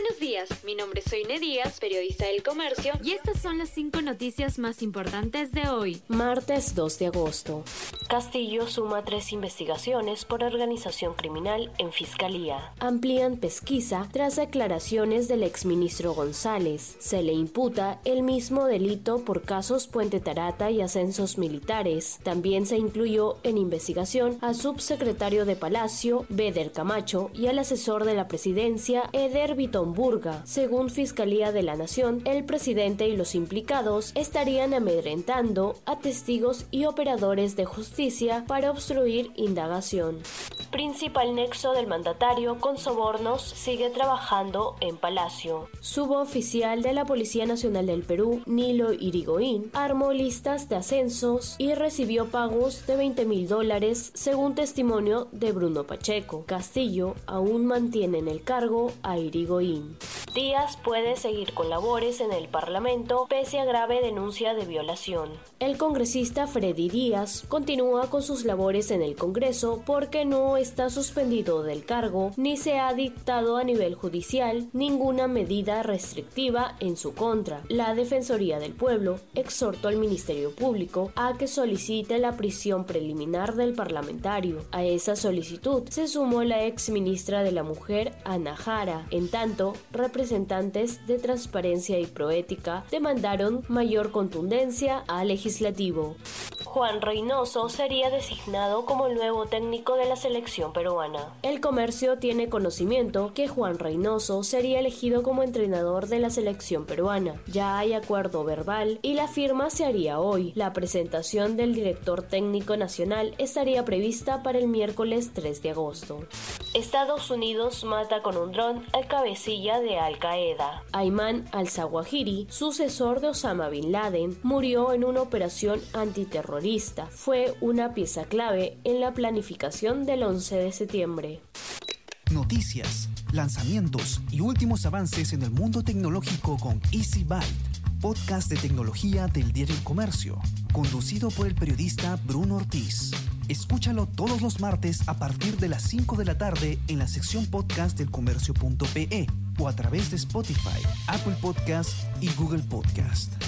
Buenos días, mi nombre es Soine Díaz, periodista del comercio. Y estas son las cinco noticias más importantes de hoy. Martes 2 de agosto. Castillo suma tres investigaciones por organización criminal en Fiscalía. Amplían pesquisa tras declaraciones del exministro González. Se le imputa el mismo delito por casos Puente Tarata y ascensos militares. También se incluyó en investigación al subsecretario de Palacio, Beder Camacho, y al asesor de la presidencia, Eder Vitonburga. Según Fiscalía de la Nación, el presidente y los implicados estarían amedrentando a testigos y operadores de justicia para obstruir indagación. Principal nexo del mandatario con sobornos sigue trabajando en Palacio. Suboficial de la Policía Nacional del Perú, Nilo Irigoyen, armó listas de ascensos y recibió pagos de 20 mil dólares según testimonio de Bruno Pacheco. Castillo aún mantiene en el cargo a Irigoyen. Díaz puede seguir con labores en el Parlamento pese a grave denuncia de violación. El congresista Freddy Díaz continúa con sus labores en el Congreso porque no está suspendido del cargo ni se ha dictado a nivel judicial ninguna medida restrictiva en su contra. La Defensoría del Pueblo exhortó al Ministerio Público a que solicite la prisión preliminar del parlamentario. A esa solicitud se sumó la ex ministra de la Mujer, Ana Jara. En tanto, representantes de Transparencia y Proética demandaron mayor contundencia al legislativo. Juan Reynoso sería designado como el nuevo técnico de la selección peruana. El comercio tiene conocimiento que Juan Reynoso sería elegido como entrenador de la selección peruana. Ya hay acuerdo verbal y la firma se haría hoy. La presentación del director técnico nacional estaría prevista para el miércoles 3 de agosto. Estados Unidos mata con un dron al cabecilla de Al Qaeda. Ayman al-Zawahiri, sucesor de Osama Bin Laden, murió en una operación antiterrorista. Fue una pieza clave en la planificación del 11 de septiembre. Noticias, lanzamientos y últimos avances en el mundo tecnológico con Easy Byte, podcast de tecnología del diario Comercio, conducido por el periodista Bruno Ortiz. Escúchalo todos los martes a partir de las 5 de la tarde en la sección podcast del comercio.pe o a través de Spotify, Apple Podcast y Google Podcast.